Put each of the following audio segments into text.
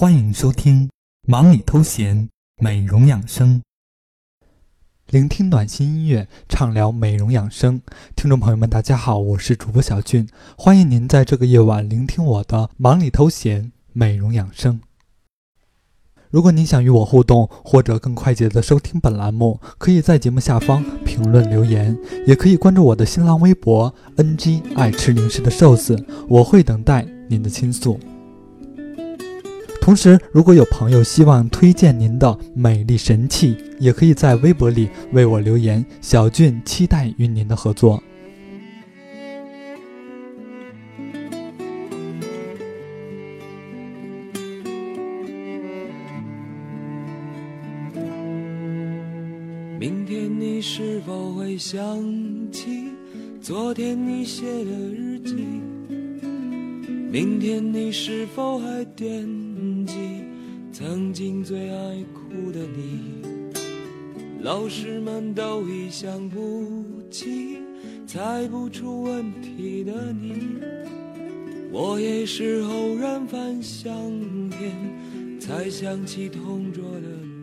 欢迎收听《忙里偷闲美容养生》，聆听暖心音乐，畅聊美容养生。听众朋友们，大家好，我是主播小俊，欢迎您在这个夜晚聆听我的《忙里偷闲美容养生》。如果您想与我互动，或者更快捷的收听本栏目，可以在节目下方评论留言，也可以关注我的新浪微博 “ng 爱吃零食的瘦子”，我会等待您的倾诉。同时，如果有朋友希望推荐您的美丽神器，也可以在微博里为我留言。小俊期待与您的合作。明天你是否会想起昨天你写的日记？明天你是否还惦记记曾经最爱哭的你？老师们都已想不起猜不出问题的你，我也是偶然翻相片才想起同桌的你。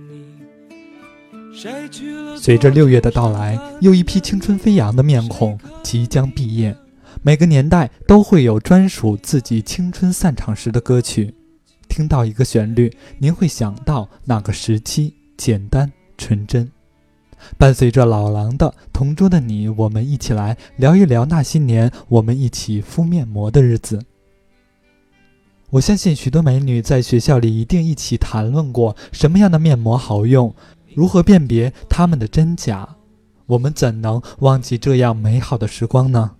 随着六月的到来，又一批青春飞扬的面孔即将毕业。每个年代都会有专属自己青春散场时的歌曲。听到一个旋律，您会想到那个时期简单纯真。伴随着老狼的《同桌的你》，我们一起来聊一聊那些年我们一起敷面膜的日子。我相信许多美女在学校里一定一起谈论过什么样的面膜好用。如何辨别它们的真假？我们怎能忘记这样美好的时光呢？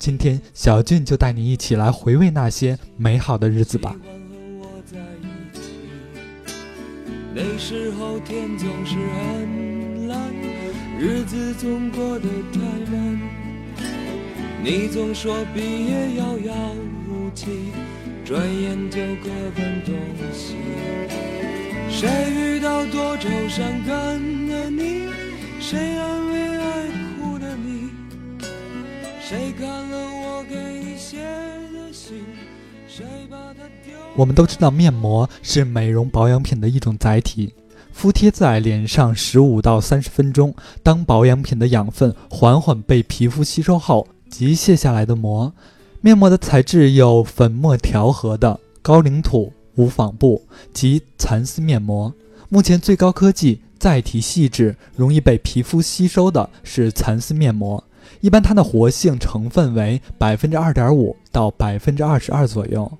今天，小俊就带你一起来回味那些美好的日子吧。那时候天总是很蓝，日子总过得太慢。你总说毕业遥遥无期，转眼就各奔东西。谁遇到多愁善感的你？谁安慰谁看了我给你写的信？谁把它丢？我们都知道，面膜是美容保养品的一种载体，敷贴在脸上十五到三十分钟，当保养品的养分缓缓被皮肤吸收后，即卸下来的膜。面膜的材质有粉末调和的高岭土。无纺布及蚕丝面膜，目前最高科技、载体细致、容易被皮肤吸收的是蚕丝面膜。一般它的活性成分为百分之二点五到百分之二十二左右。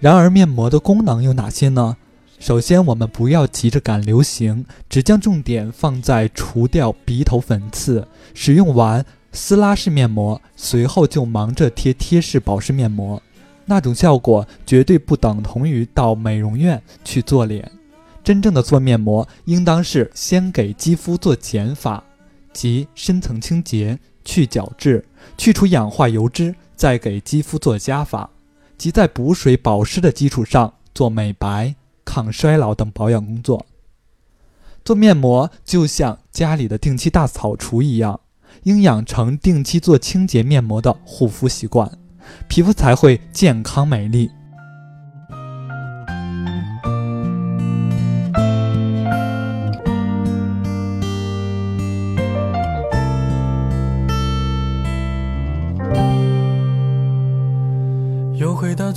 然而，面膜的功能有哪些呢？首先，我们不要急着赶流行，只将重点放在除掉鼻头粉刺。使用完。撕拉式面膜，随后就忙着贴贴式保湿面膜，那种效果绝对不等同于到美容院去做脸。真正的做面膜，应当是先给肌肤做减法，即深层清洁、去角质、去除氧化油脂，再给肌肤做加法，即在补水保湿的基础上做美白、抗衰老等保养工作。做面膜就像家里的定期大扫除一样。应养成定期做清洁面膜的护肤习惯，皮肤才会健康美丽。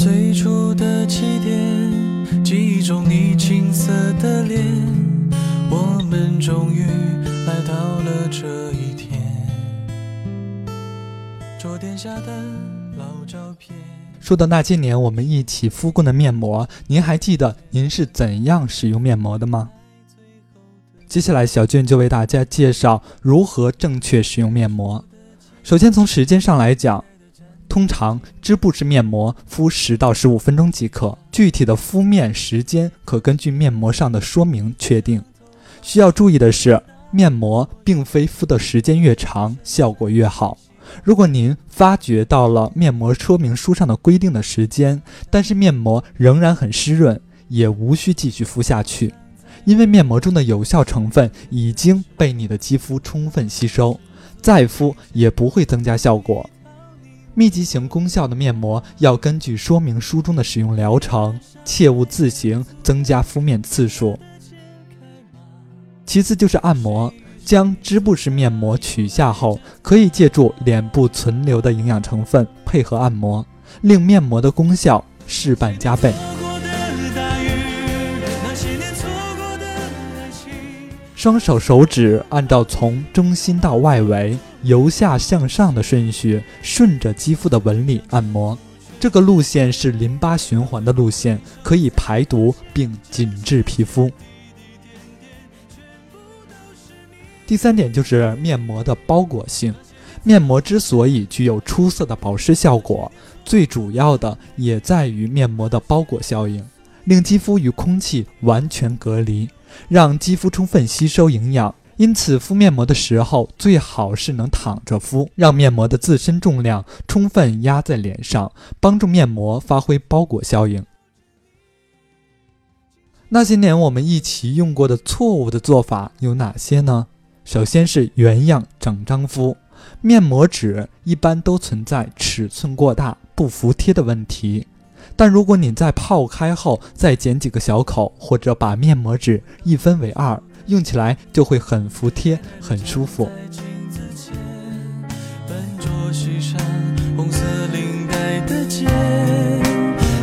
最初的起点，记忆中你青涩的脸，我们终于来到了这一天。桌垫下的老照片说到那些年我们一起敷过的面膜，您还记得您是怎样使用面膜的吗？接下来，小俊就为大家介绍如何正确使用面膜。首先，从时间上来讲，通常织布式面膜敷十到十五分钟即可，具体的敷面时间可根据面膜上的说明确定。需要注意的是，面膜并非敷的时间越长，效果越好。如果您发觉到了面膜说明书上的规定的时间，但是面膜仍然很湿润，也无需继续敷下去，因为面膜中的有效成分已经被你的肌肤充分吸收，再敷也不会增加效果。密集型功效的面膜要根据说明书中的使用疗程，切勿自行增加敷面次数。其次就是按摩，将织布式面膜取下后，可以借助脸部存留的营养成分配合按摩，令面膜的功效事半加倍。双手手指按照从中心到外围、由下向上的顺序，顺着肌肤的纹理按摩。这个路线是淋巴循环的路线，可以排毒并紧致皮肤。第三点就是面膜的包裹性。面膜之所以具有出色的保湿效果，最主要的也在于面膜的包裹效应，令肌肤与空气完全隔离。让肌肤充分吸收营养，因此敷面膜的时候最好是能躺着敷，让面膜的自身重量充分压在脸上，帮助面膜发挥包裹效应。那些年我们一起用过的错误的做法有哪些呢？首先是原样整张敷，面膜纸一般都存在尺寸过大不服帖的问题。但如果你在泡开后再剪几个小口，或者把面膜纸一分为二，用起来就会很服帖、很舒服。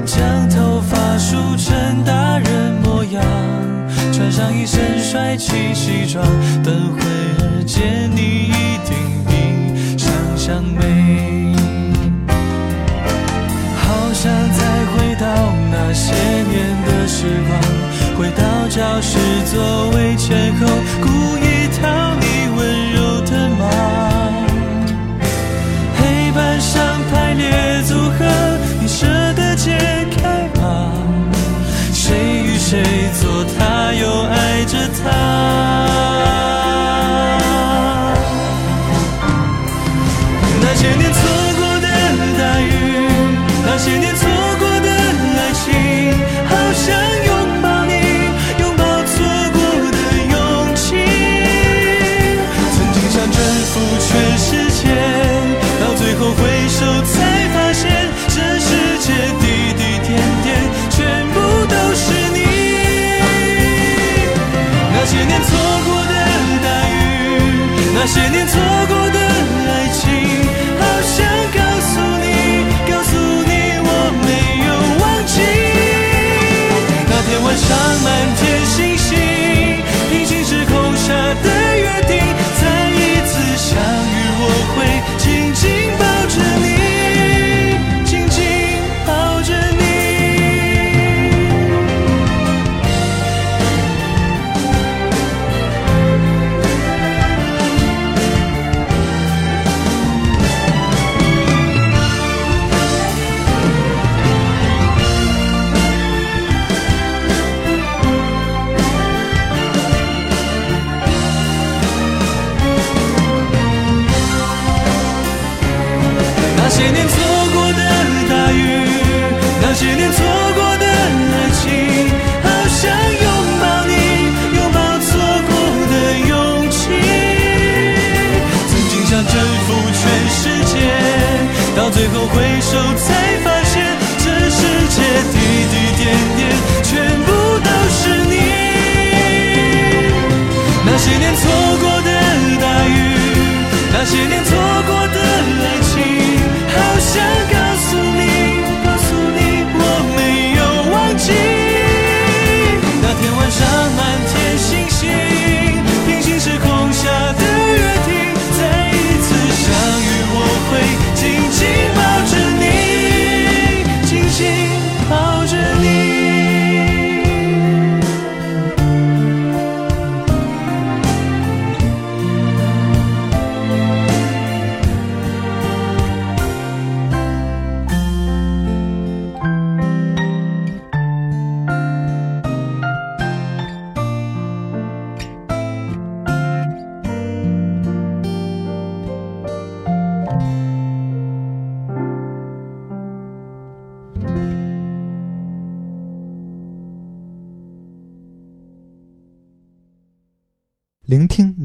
将头发梳成大人模样，穿上一身帅气西装，等会儿见你一定比想象美。好想再回。到那些年的时光，回到教室座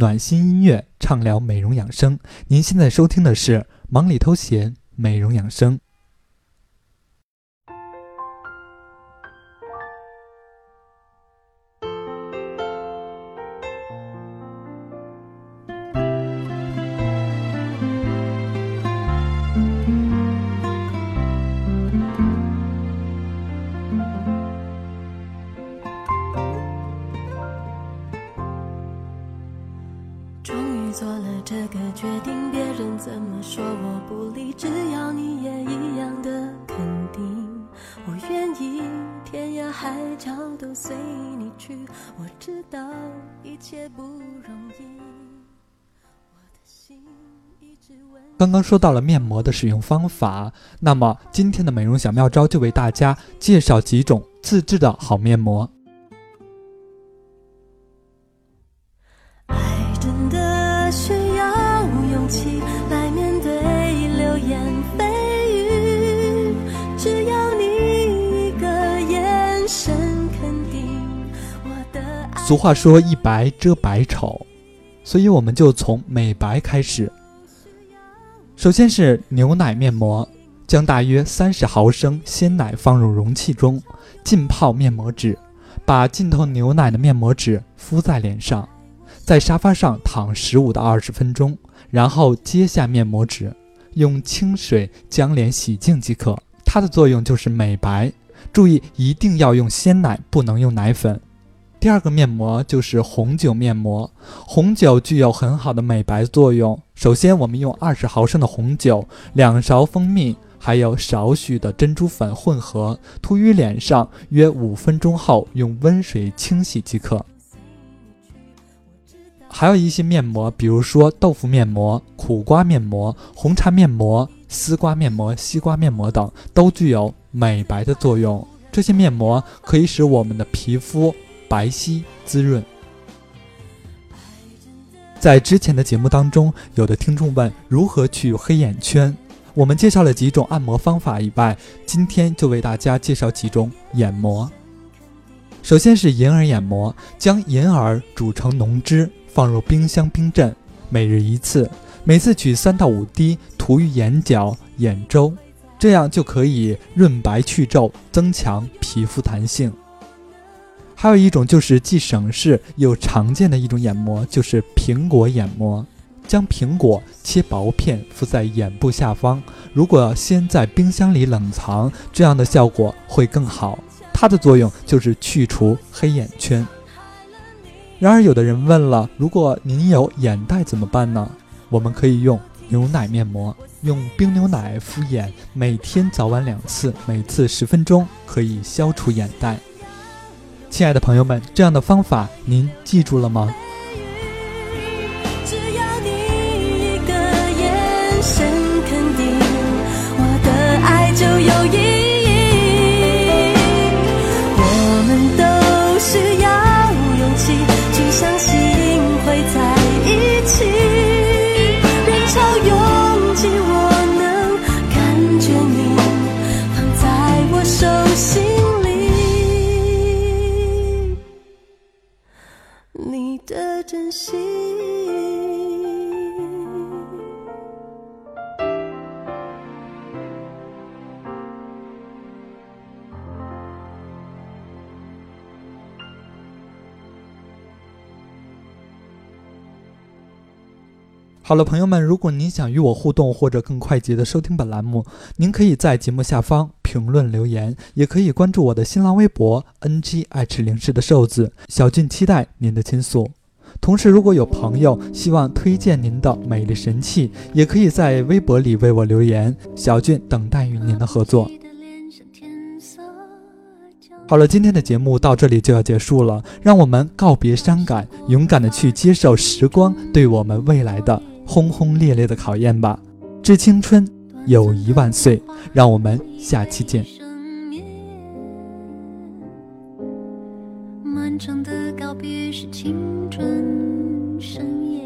暖心音乐，畅聊美容养生。您现在收听的是《忙里偷闲》，美容养生。刚刚说到了面膜的使用方法，那么今天的美容小妙招就为大家介绍几种自制的好面膜爱真的需要勇气来面对流言蜚语只要你一个眼神肯定我的。俗话说一白遮百丑，所以我们就从美白开始。首先是牛奶面膜，将大约三十毫升鲜奶放入容器中，浸泡面膜纸，把浸透牛奶的面膜纸敷在脸上，在沙发上躺十五到二十分钟，然后揭下面膜纸，用清水将脸洗净即可。它的作用就是美白，注意一定要用鲜奶，不能用奶粉。第二个面膜就是红酒面膜，红酒具有很好的美白作用。首先，我们用二十毫升的红酒、两勺蜂蜜，还有少许的珍珠粉混合，涂于脸上，约五分钟后用温水清洗即可。还有一些面膜，比如说豆腐面膜、苦瓜面膜、红茶面膜、丝瓜面膜、西瓜面膜等，都具有美白的作用。这些面膜可以使我们的皮肤。白皙滋润。在之前的节目当中，有的听众问如何去黑眼圈，我们介绍了几种按摩方法以外，今天就为大家介绍几种眼膜。首先是银耳眼膜，将银耳煮成浓汁，放入冰箱冰镇，每日一次，每次取三到五滴，涂于眼角、眼周，这样就可以润白去皱，增强皮肤弹性。还有一种就是既省事又常见的一种眼膜，就是苹果眼膜。将苹果切薄片敷在眼部下方，如果先在冰箱里冷藏，这样的效果会更好。它的作用就是去除黑眼圈。然而，有的人问了，如果您有眼袋怎么办呢？我们可以用牛奶面膜，用冰牛奶敷眼，每天早晚两次，每次十分钟，可以消除眼袋。亲爱的朋友们，这样的方法您记住了吗？好了，朋友们，如果您想与我互动或者更快捷的收听本栏目，您可以在节目下方评论留言，也可以关注我的新浪微博 “ng 爱吃零食的瘦子小俊”，期待您的倾诉。同时，如果有朋友希望推荐您的美丽神器，也可以在微博里为我留言，小俊等待与您的合作。好了，今天的节目到这里就要结束了，让我们告别伤感，勇敢的去接受时光对我们未来的。轰轰烈烈的考验吧，致青春，友谊万岁！让我们下期见。漫长的告别是青春深夜，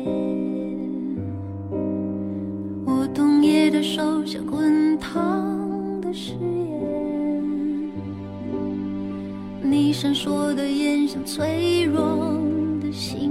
我冬夜的手像滚烫的誓言，你闪烁的眼像脆弱的信